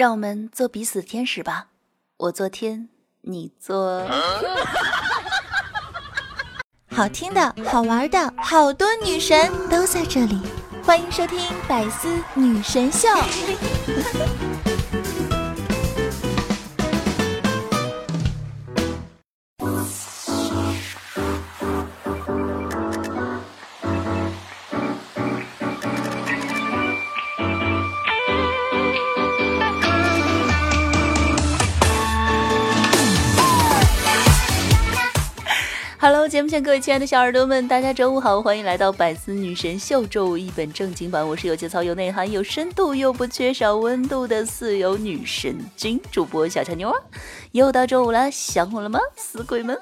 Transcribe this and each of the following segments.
让我们做彼此的天使吧，我做天，你做。好听的、好玩的，好多女神都在这里，欢迎收听《百思女神秀》。节目前各位亲爱的小耳朵们，大家周五好，欢迎来到百思女神秀周五一本正经版。我是有节操、有内涵、有深度又不缺少温度的四有女神经主播小乔妞啊！又到周五了，想我了吗，死鬼们？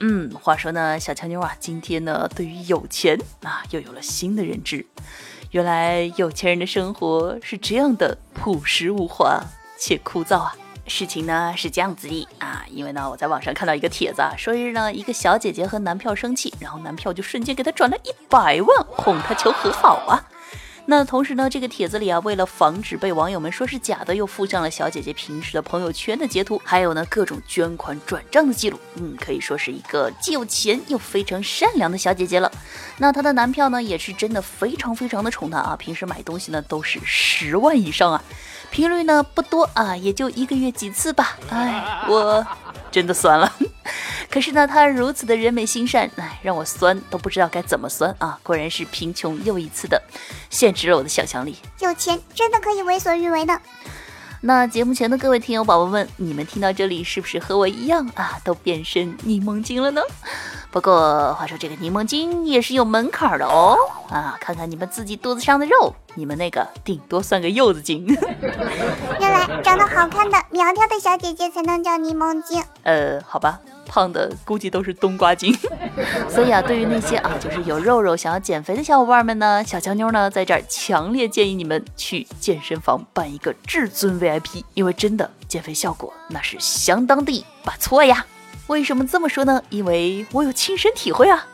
嗯，话说呢，小乔妞啊，今天呢，对于有钱啊，又有了新的认知。原来有钱人的生活是这样的朴实无华且枯燥啊。事情呢是这样子的啊，因为呢我在网上看到一个帖子啊，说是呢一个小姐姐和男票生气，然后男票就瞬间给她转了一百万哄她求和好啊。那同时呢，这个帖子里啊，为了防止被网友们说是假的，又附上了小姐姐平时的朋友圈的截图，还有呢各种捐款转账的记录。嗯，可以说是一个既有钱又非常善良的小姐姐了。那她的男票呢，也是真的非常非常的宠她啊，平时买东西呢都是十万以上啊。频率呢不多啊，也就一个月几次吧。哎，我真的酸了。可是呢，他如此的人美心善，哎，让我酸都不知道该怎么酸啊！果然是贫穷又一次的限制了我的想象力。有钱真的可以为所欲为的。那节目前的各位听友宝宝们，你们听到这里是不是和我一样啊，都变身柠檬精了呢？不过话说，这个柠檬精也是有门槛的哦。啊，看看你们自己肚子上的肉，你们那个顶多算个柚子精。原来长得好看的苗条的小姐姐才能叫柠檬精。呃，好吧，胖的估计都是冬瓜精。所以啊，对于那些啊，就是有肉肉想要减肥的小伙伴们呢，小乔妞呢在这儿强烈建议你们去健身房办一个至尊 VIP，因为真的减肥效果那是相当的不错呀。为什么这么说呢？因为我有亲身体会啊。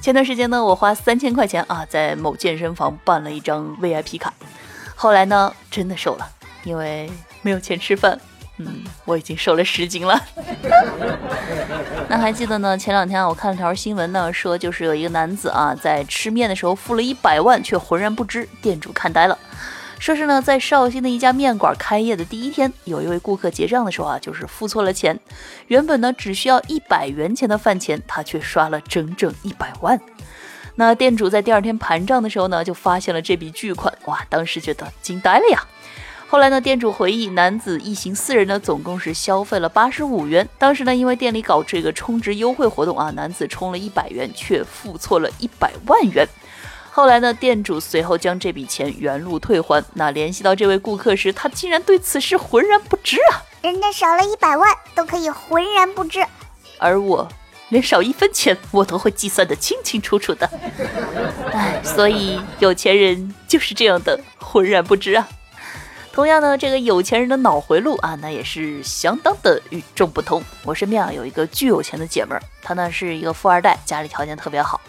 前段时间呢，我花三千块钱啊，在某健身房办了一张 VIP 卡，后来呢，真的瘦了，因为没有钱吃饭。嗯，我已经瘦了十斤了。那还记得呢？前两天我看了条新闻呢，说就是有一个男子啊，在吃面的时候付了一百万，却浑然不知，店主看呆了。说是呢，在绍兴的一家面馆开业的第一天，有一位顾客结账的时候啊，就是付错了钱。原本呢，只需要一百元钱的饭钱，他却刷了整整一百万。那店主在第二天盘账的时候呢，就发现了这笔巨款，哇，当时觉得惊呆了呀。后来呢，店主回忆，男子一行四人呢，总共是消费了八十五元。当时呢，因为店里搞这个充值优惠活动啊，男子充了一百元，却付错了一百万元。后来呢，店主随后将这笔钱原路退还。那联系到这位顾客时，他竟然对此事浑然不知啊！人家少了一百万都可以浑然不知，而我连少一分钱我都会计算得清清楚楚的。哎，所以有钱人就是这样的浑然不知啊。同样呢，这个有钱人的脑回路啊，那也是相当的与众不同。我身边啊有一个巨有钱的姐们儿，她呢是一个富二代，家里条件特别好。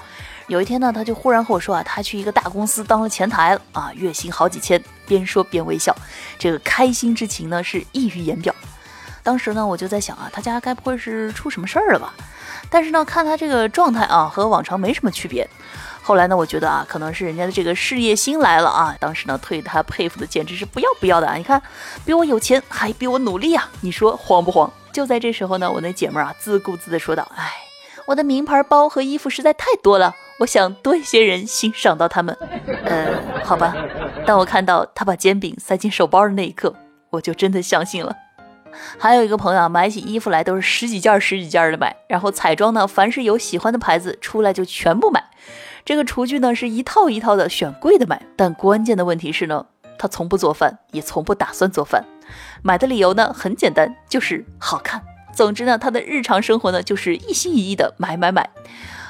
有一天呢，她就忽然和我说啊，她去一个大公司当了前台了啊，月薪好几千。边说边微笑，这个开心之情呢是溢于言表。当时呢，我就在想啊，他家该不会是出什么事儿了吧？但是呢，看他这个状态啊，和往常没什么区别。后来呢，我觉得啊，可能是人家的这个事业心来了啊。当时呢，对他佩服的简直是不要不要的啊！你看，比我有钱，还比我努力啊！你说慌不慌？就在这时候呢，我那姐妹儿啊，自顾自地说道：“哎，我的名牌包和衣服实在太多了。”我想多一些人欣赏到他们，呃，好吧。当我看到他把煎饼塞进手包的那一刻，我就真的相信了。还有一个朋友啊，买起衣服来都是十几件、十几件的买，然后彩妆呢，凡是有喜欢的牌子出来就全部买。这个厨具呢，是一套一套的选贵的买。但关键的问题是呢，他从不做饭，也从不打算做饭。买的理由呢，很简单，就是好看。总之呢，他的日常生活呢，就是一心一意的买买买。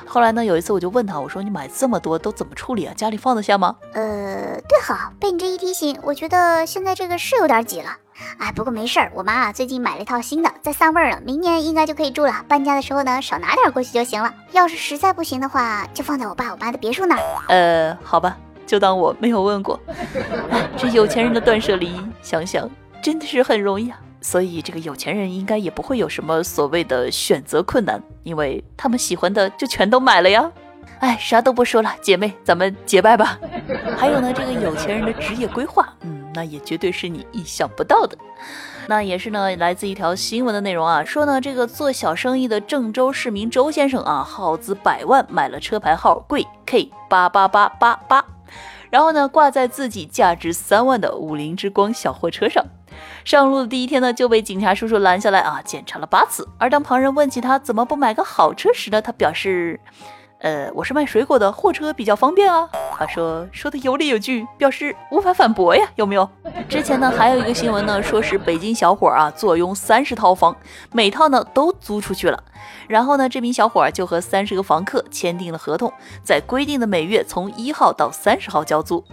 后来呢，有一次我就问他，我说你买这么多都怎么处理啊？家里放得下吗？呃，对，好，被你这一提醒，我觉得现在这个是有点挤了。哎，不过没事儿，我妈啊最近买了一套新的，在散味儿了，明年应该就可以住了。搬家的时候呢，少拿点过去就行了。要是实在不行的话，就放在我爸我妈的别墅那儿。呃，好吧，就当我没有问过。哎，这有钱人的断舍离，想想。真的是很容易啊。所以这个有钱人应该也不会有什么所谓的选择困难，因为他们喜欢的就全都买了呀。哎，啥都不说了，姐妹，咱们结拜吧。还有呢，这个有钱人的职业规划，嗯，那也绝对是你意想不到的。那也是呢，来自一条新闻的内容啊，说呢，这个做小生意的郑州市民周先生啊，耗资百万买了车牌号贵 K 八八八八八，然后呢，挂在自己价值三万的五菱之光小货车上。上路的第一天呢，就被警察叔叔拦下来啊，检查了八次。而当旁人问起他怎么不买个好车时呢，他表示。呃，我是卖水果的，货车比较方便啊。他说说的有理有据，表示无法反驳呀，有没有？之前呢，还有一个新闻呢，说是北京小伙啊，坐拥三十套房，每套呢都租出去了。然后呢，这名小伙就和三十个房客签订了合同，在规定的每月从一号到三十号交租。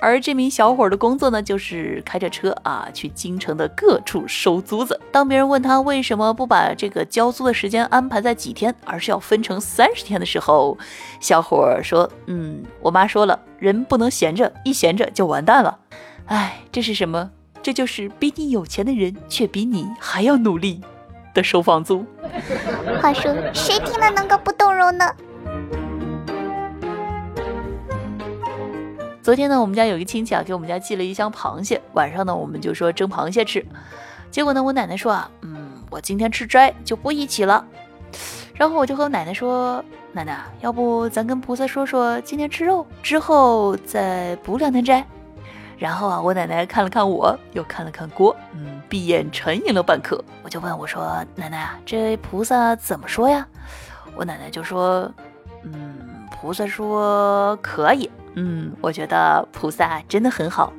而这名小伙的工作呢，就是开着车啊，去京城的各处收租子。当别人问他为什么不把这个交租的时间安排在几天，而是要分成三十天的时候，小伙说：“嗯，我妈说了，人不能闲着，一闲着就完蛋了。哎，这是什么？这就是比你有钱的人，却比你还要努力。”的收房租。话说，谁听了能够不动容呢？昨天呢，我们家有一个亲戚啊，给我们家寄了一箱螃蟹。晚上呢，我们就说蒸螃蟹吃。结果呢，我奶奶说啊，嗯，我今天吃斋，就不一起了。然后我就和奶奶说，奶奶，要不咱跟菩萨说说，今天吃肉，之后再补两天斋。然后啊，我奶奶看了看我，又看了看锅，嗯，闭眼沉吟了半刻。我就问我说：“奶奶啊，这菩萨怎么说呀？”我奶奶就说：“嗯，菩萨说可以。嗯，我觉得菩萨真的很好。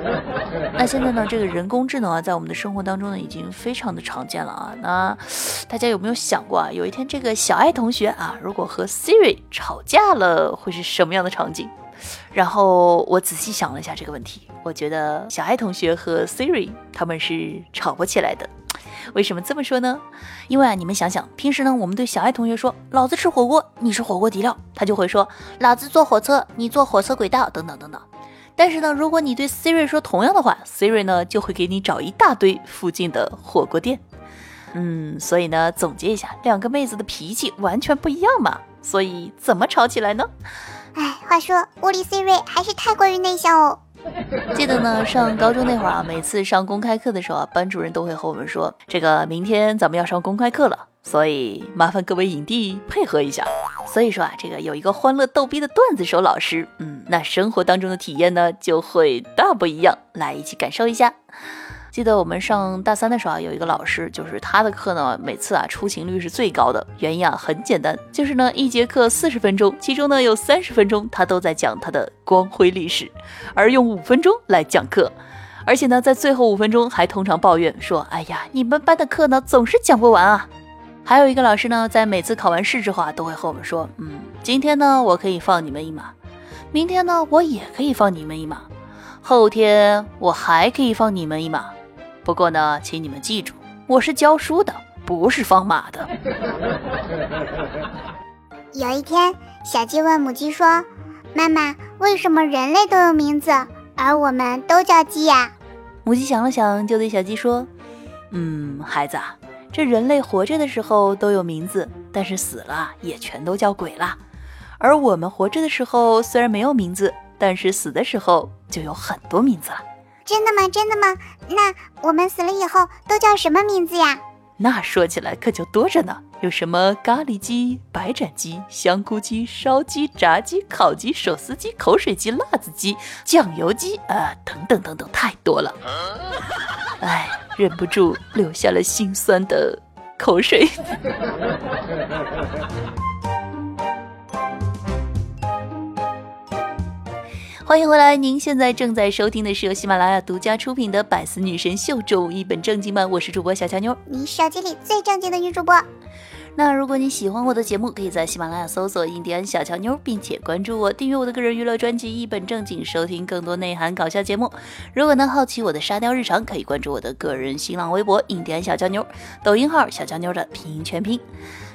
那现在呢，这个人工智能啊，在我们的生活当中呢，已经非常的常见了啊。那大家有没有想过啊，有一天这个小爱同学啊，如果和 Siri 吵架了，会是什么样的场景？”然后我仔细想了一下这个问题，我觉得小爱同学和 Siri 他们是吵不起来的。为什么这么说呢？因为啊，你们想想，平时呢，我们对小爱同学说“老子吃火锅，你是火锅底料”，他就会说“老子坐火车，你坐火车轨道”等等等等。但是呢，如果你对 Siri 说同样的话，Siri 呢就会给你找一大堆附近的火锅店。嗯，所以呢，总结一下，两个妹子的脾气完全不一样嘛，所以怎么吵起来呢？哎，话说物理 Siri 还是太过于内向哦。记得呢，上高中那会儿啊，每次上公开课的时候啊，班主任都会和我们说，这个明天咱们要上公开课了，所以麻烦各位影帝配合一下。所以说啊，这个有一个欢乐逗逼的段子手老师，嗯，那生活当中的体验呢就会大不一样。来，一起感受一下。记得我们上大三的时候啊，有一个老师，就是他的课呢，每次啊出勤率是最高的。原因啊很简单，就是呢一节课四十分钟，其中呢有三十分钟他都在讲他的光辉历史，而用五分钟来讲课，而且呢在最后五分钟还通常抱怨说：“哎呀，你们班的课呢总是讲不完啊。”还有一个老师呢，在每次考完试之后啊，都会和我们说：“嗯，今天呢我可以放你们一马，明天呢我也可以放你们一马，后天我还可以放你们一马。”不过呢，请你们记住，我是教书的，不是放马的。有一天，小鸡问母鸡说：“妈妈，为什么人类都有名字，而我们都叫鸡呀？”母鸡想了想，就对小鸡说：“嗯，孩子，这人类活着的时候都有名字，但是死了也全都叫鬼了。而我们活着的时候虽然没有名字，但是死的时候就有很多名字了。”真的吗？真的吗？那我们死了以后都叫什么名字呀？那说起来可就多着呢，有什么咖喱鸡、白斩鸡、香菇鸡、烧鸡、炸鸡、烤鸡、手撕鸡、口水鸡、辣子鸡、酱油鸡啊，等等等等，太多了。哎，忍不住流下了心酸的口水。欢迎回来！您现在正在收听的是由喜马拉雅独家出品的《百思女神秀》中一本正经版，我是主播小乔妞，你手机里最正经的女主播。那如果你喜欢我的节目，可以在喜马拉雅搜索“印第安小乔妞”，并且关注我，订阅我的个人娱乐专辑《一本正经》，收听更多内涵搞笑节目。如果呢好奇我的沙雕日常，可以关注我的个人新浪微博“印第安小乔妞”，抖音号“小乔妞”的拼音全拼。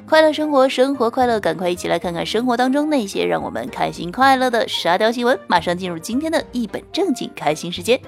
快乐生活，生活快乐，赶快一起来看看生活当中那些让我们开心快乐的沙雕新闻。马上进入今天的一本正经开心时间。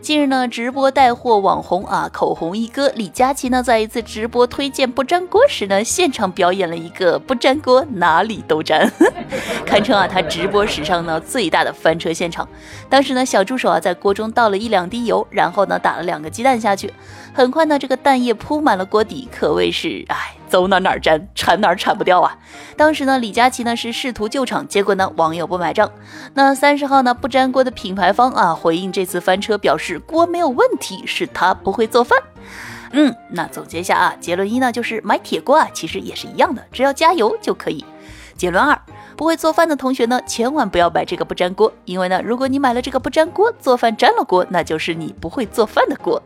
近日呢，直播带货网红啊，口红一哥李佳琦呢，在一次直播推荐不粘锅时呢，现场表演了一个不粘锅哪里都粘，堪称啊他直播史上呢最大的翻车现场。当时呢，小助手啊在锅中倒了一两滴油，然后呢打了两个鸡蛋下去，很快呢这个蛋液铺满了锅底，可谓是哎。走哪哪粘，铲哪铲不掉啊！当时呢，李佳琦呢是试图救场，结果呢网友不买账。那三十号呢不粘锅的品牌方啊回应这次翻车，表示锅没有问题，是他不会做饭。嗯，那总结一下啊，结论一呢就是买铁锅啊其实也是一样的，只要加油就可以。结论二，不会做饭的同学呢千万不要买这个不粘锅，因为呢如果你买了这个不粘锅，做饭粘了锅，那就是你不会做饭的锅。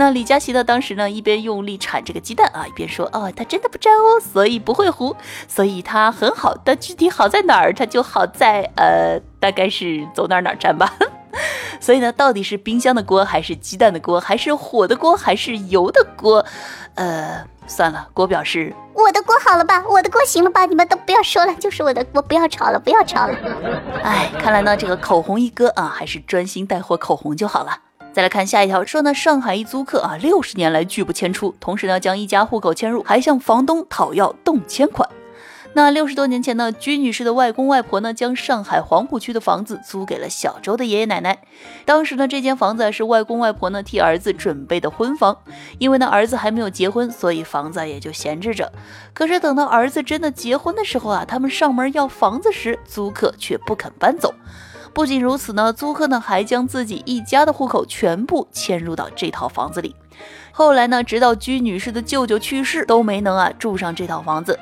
那李佳琦呢？当时呢，一边用力铲这个鸡蛋啊，一边说：“哦，它真的不粘哦，所以不会糊，所以它很好。但具体好在哪儿？它就好在呃，大概是走哪哪粘吧。所以呢，到底是冰箱的锅，还是鸡蛋的锅，还是火的锅，还是油的锅？呃，算了。锅表示我的锅好了吧，我的锅行了吧？你们都不要说了，就是我的锅，不要吵了，不要吵了。哎，看来呢，这个口红一哥啊，还是专心带货口红就好了。”再来看下一条，说呢，上海一租客啊，六十年来拒不迁出，同时呢，将一家户口迁入，还向房东讨要动迁款。那六十多年前呢，居女士的外公外婆呢，将上海黄浦区的房子租给了小周的爷爷奶奶。当时呢，这间房子是外公外婆呢替儿子准备的婚房，因为呢儿子还没有结婚，所以房子也就闲置着。可是等到儿子真的结婚的时候啊，他们上门要房子时，租客却不肯搬走。不仅如此呢，租客呢还将自己一家的户口全部迁入到这套房子里。后来呢，直到居女士的舅舅去世，都没能啊住上这套房子。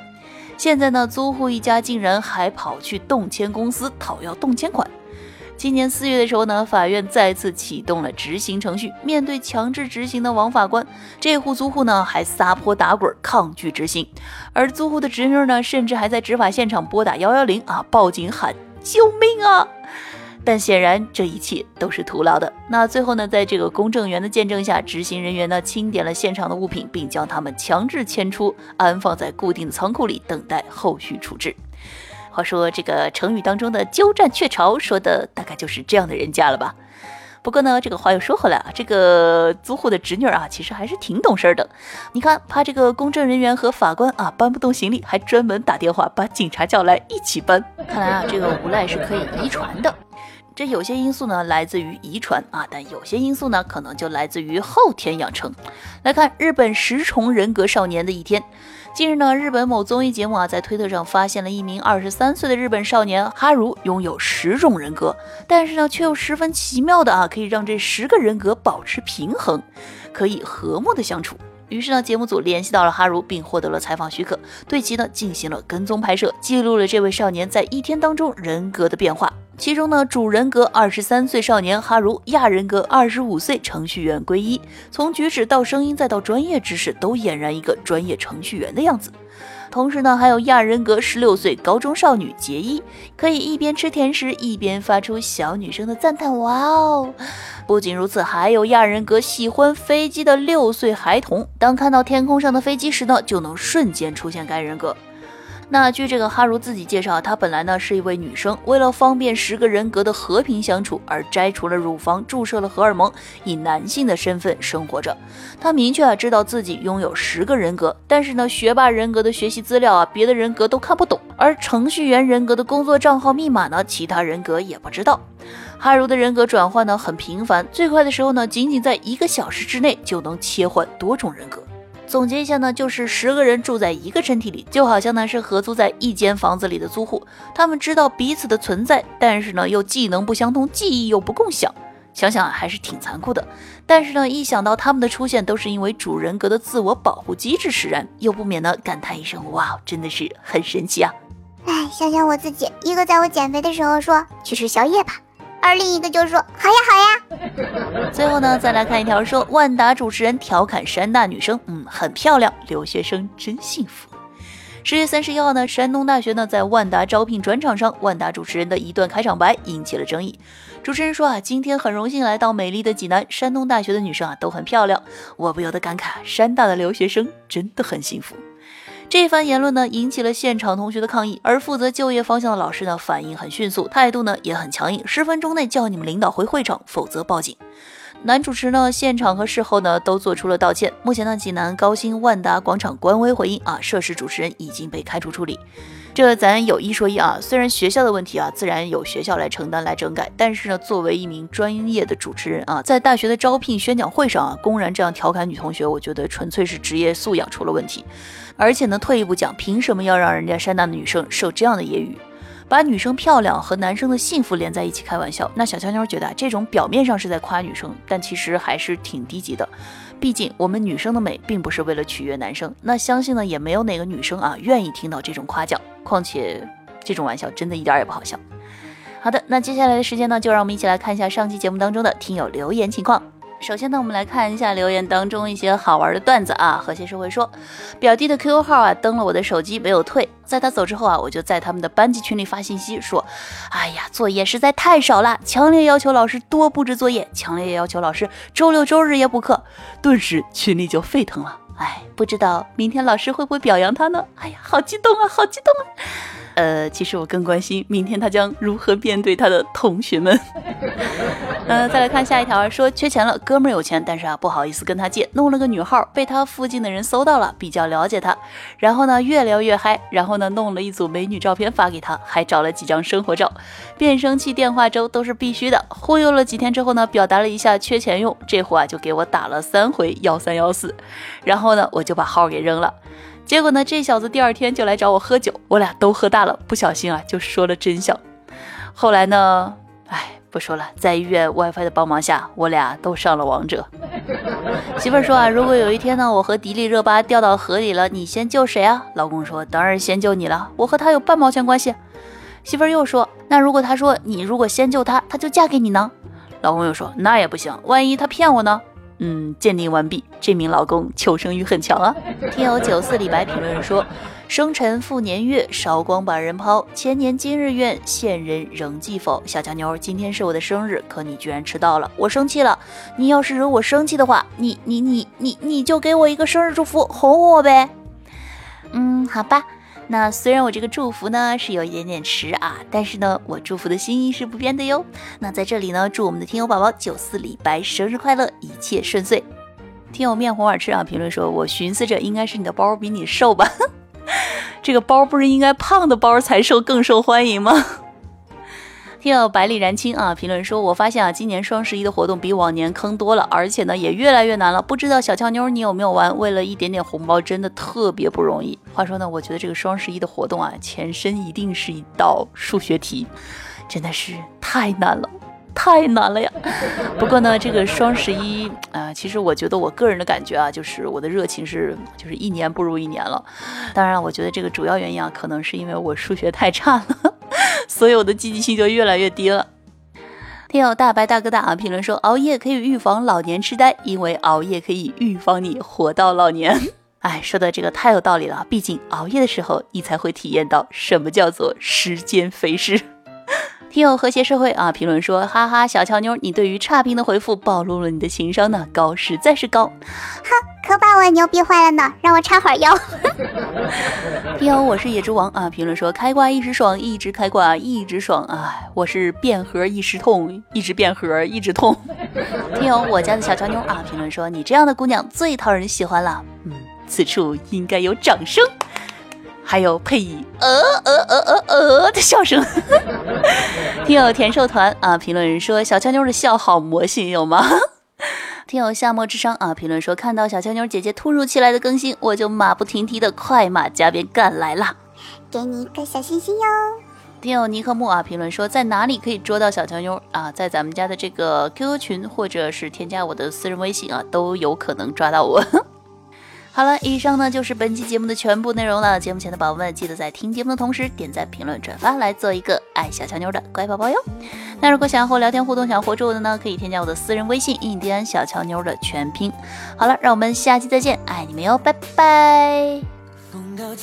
现在呢，租户一家竟然还跑去动迁公司讨要动迁款。今年四月的时候呢，法院再次启动了执行程序。面对强制执行的王法官，这户租户呢还撒泼打滚抗拒执行，而租户的侄女呢，甚至还在执法现场拨打幺幺零啊报警喊救命啊！但显然这一切都是徒劳的。那最后呢，在这个公证员的见证下，执行人员呢清点了现场的物品，并将他们强制迁出，安放在固定的仓库里，等待后续处置。话说这个成语当中的“鸠占鹊巢”，说的大概就是这样的人家了吧？不过呢，这个话又说回来啊，这个租户的侄女啊，其实还是挺懂事的。你看，怕这个公证人员和法官啊搬不动行李，还专门打电话把警察叫来一起搬。看来啊，这个无赖是可以遗传的。这有些因素呢来自于遗传啊，但有些因素呢可能就来自于后天养成。来看日本十重人格少年的一天。近日呢，日本某综艺节目啊在推特上发现了一名二十三岁的日本少年哈如拥有十种人格，但是呢却又十分奇妙的啊可以让这十个人格保持平衡，可以和睦的相处。于是呢，节目组联系到了哈如，并获得了采访许可，对其呢进行了跟踪拍摄，记录了这位少年在一天当中人格的变化。其中呢，主人格二十三岁少年哈如，亚人格二十五岁程序员归一，从举止到声音再到专业知识，都俨然一个专业程序员的样子。同时呢，还有亚人格十六岁高中少女杰一，可以一边吃甜食一边发出小女生的赞叹。哇哦！不仅如此，还有亚人格喜欢飞机的六岁孩童，当看到天空上的飞机时呢，就能瞬间出现该人格。那据这个哈如自己介绍，她本来呢是一位女生，为了方便十个人格的和平相处，而摘除了乳房，注射了荷尔蒙，以男性的身份生活着。她明确啊知道自己拥有十个人格，但是呢学霸人格的学习资料啊，别的人格都看不懂，而程序员人格的工作账号密码呢，其他人格也不知道。哈如的人格转换呢很频繁，最快的时候呢，仅仅在一个小时之内就能切换多种人格。总结一下呢，就是十个人住在一个身体里，就好像呢是合租在一间房子里的租户，他们知道彼此的存在，但是呢又技能不相通，记忆又不共享，想想还是挺残酷的。但是呢，一想到他们的出现都是因为主人格的自我保护机制使然，又不免呢感叹一声：哇，真的是很神奇啊！哎，想想我自己，一个在我减肥的时候说去吃宵夜吧。而另一个就说好呀好呀。最后呢，再来看一条说万达主持人调侃山大女生，嗯，很漂亮，留学生真幸福。十月三十一号呢，山东大学呢在万达招聘专场上，万达主持人的一段开场白引起了争议。主持人说啊，今天很荣幸来到美丽的济南，山东大学的女生啊都很漂亮，我不由得感慨，山大的留学生真的很幸福。这番言论呢，引起了现场同学的抗议，而负责就业方向的老师呢，反应很迅速，态度呢也很强硬，十分钟内叫你们领导回会场，否则报警。男主持呢，现场和事后呢都做出了道歉。目前呢，济南高新万达广场官微回应啊，涉事主持人已经被开除处理。这咱有一说一啊，虽然学校的问题啊，自然有学校来承担来整改，但是呢，作为一名专业的主持人啊，在大学的招聘宣讲会上啊，公然这样调侃女同学，我觉得纯粹是职业素养出了问题。而且呢，退一步讲，凭什么要让人家山大的女生受这样的揶揄？把女生漂亮和男生的幸福连在一起开玩笑，那小乔妞觉得这种表面上是在夸女生，但其实还是挺低级的。毕竟我们女生的美并不是为了取悦男生，那相信呢也没有哪个女生啊愿意听到这种夸奖。况且这种玩笑真的一点也不好笑。好的，那接下来的时间呢，就让我们一起来看一下上期节目当中的听友留言情况。首先呢，我们来看一下留言当中一些好玩的段子啊。和谐社会说，表弟的 QQ 号啊登了我的手机没有退，在他走之后啊，我就在他们的班级群里发信息说，哎呀，作业实在太少了，强烈要求老师多布置作业，强烈要求老师周六周日也补课。顿时群里就沸腾了，哎，不知道明天老师会不会表扬他呢？哎呀，好激动啊，好激动啊！呃，其实我更关心明天他将如何面对他的同学们。呃，再来看下一条，说缺钱了，哥们儿有钱，但是啊不好意思跟他借，弄了个女号，被他附近的人搜到了，比较了解他，然后呢越聊越嗨，然后呢弄了一组美女照片发给他，还找了几张生活照，变声器、电话粥都是必须的。忽悠了几天之后呢，表达了一下缺钱用，这货啊就给我打了三回幺三幺四，然后后呢我就把号给扔了。结果呢，这小子第二天就来找我喝酒，我俩都喝大了，不小心啊就说了真相。后来呢，哎，不说了，在医院 WiFi 的帮忙下，我俩都上了王者。媳妇儿说啊，如果有一天呢，我和迪丽热巴掉到河里了，你先救谁啊？老公说，当然先救你了，我和他有半毛钱关系。媳妇儿又说，那如果他说你如果先救他，他就嫁给你呢？老公又说，那也不行，万一他骗我呢？嗯，鉴定完毕。这名老公求生欲很强啊。听友九四李白评论说：“生辰复年月，韶光把人抛。千年今日愿，现人仍记否？”小强妞，今天是我的生日，可你居然迟到了，我生气了。你要是惹我生气的话，你你你你你就给我一个生日祝福，哄哄我呗。嗯，好吧。那虽然我这个祝福呢是有一点点迟啊，但是呢，我祝福的心意是不变的哟。那在这里呢，祝我们的听友宝宝九四李白生日快乐，一切顺遂。听友面红耳赤啊，评论说，我寻思着应该是你的包比你瘦吧？这个包不是应该胖的包才受更受欢迎吗？听友百里燃青啊，评论说，我发现啊，今年双十一的活动比往年坑多了，而且呢也越来越难了。不知道小俏妞你有没有玩？为了一点点红包，真的特别不容易。话说呢，我觉得这个双十一的活动啊，前身一定是一道数学题，真的是太难了，太难了呀。不过呢，这个双十一啊，其实我觉得我个人的感觉啊，就是我的热情是就是一年不如一年了。当然，我觉得这个主要原因啊，可能是因为我数学太差了。所以我的积极性就越来越低了。听友大白大哥大啊评论说，熬夜可以预防老年痴呆，因为熬夜可以预防你活到老年。哎，说的这个太有道理了，毕竟熬夜的时候，你才会体验到什么叫做时间飞逝。听友和谐社会啊评论说，哈哈，小乔妞，你对于差评的回复暴露了你的情商呢，高实在是高。哼。可把我牛逼坏了呢，让我插会儿腰。听友，我是野猪王啊，评论说开挂一时爽，一直开挂一直爽啊。我是变盒一时痛，一直变盒一直痛。听友，我家的小乔妞啊，评论说你这样的姑娘最讨人喜欢了。嗯，此处应该有掌声，还有配以呃呃呃呃呃的笑声。听友甜瘦团啊，评论人说小乔妞的笑好魔性，有吗？听友夏末之殇啊，评论说看到小乔妞姐姐突如其来的更新，我就马不停蹄的快马加鞭赶来啦，给你一个小心心哟。听友尼克木啊，评论说在哪里可以捉到小乔妞啊？在咱们家的这个 QQ 群，或者是添加我的私人微信啊，都有可能抓到我。好了，以上呢就是本期节目的全部内容了。节目前的宝宝们，记得在听节目的同时点赞、评论、转发，来做一个爱小乔妞的乖宝宝哟。那如果想要和我聊天互动、想要活捉我的呢，可以添加我的私人微信“印第安小乔妞”的全拼。好了，让我们下期再见，爱你们哟，拜拜。遇到了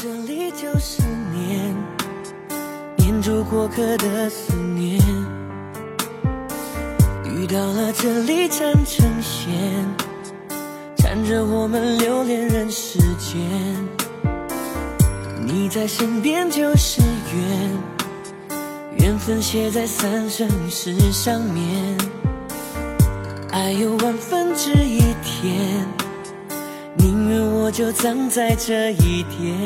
这里看着我们留恋人世间，你在身边就是缘，缘分写在三生石上面。爱有万分之一甜，宁愿我就葬在这一点。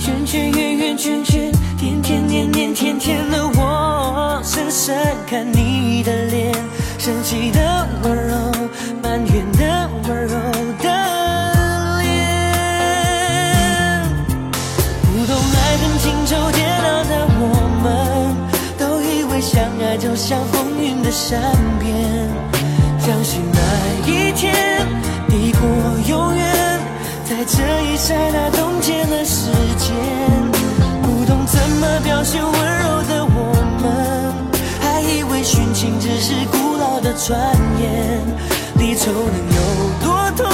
圈圈圆圆圈圈，天天年年天天的我，深深看你的脸，生气的温柔，埋怨的温柔的脸。不懂爱恨情仇煎熬的我们，都以为相爱就像风云的善变，相信那一天抵过永远，在这一刹那转眼，离愁能有多痛，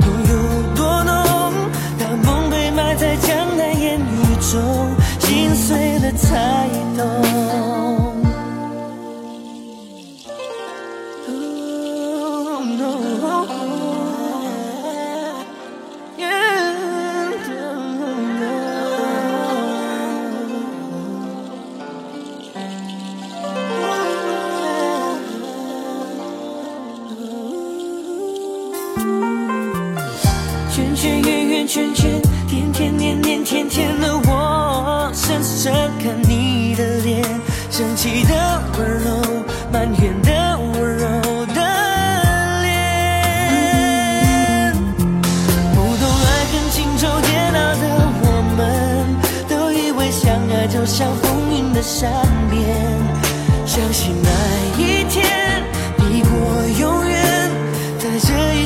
痛有多浓？当梦被埋在江南烟雨中，心碎了才懂。圈圈圆圆圈圈，天天年年天天的我，深深看你的脸，生气的温柔，埋怨的温柔的脸。不懂爱恨情仇煎熬的我们，都以为相爱就像风云的善变，相信爱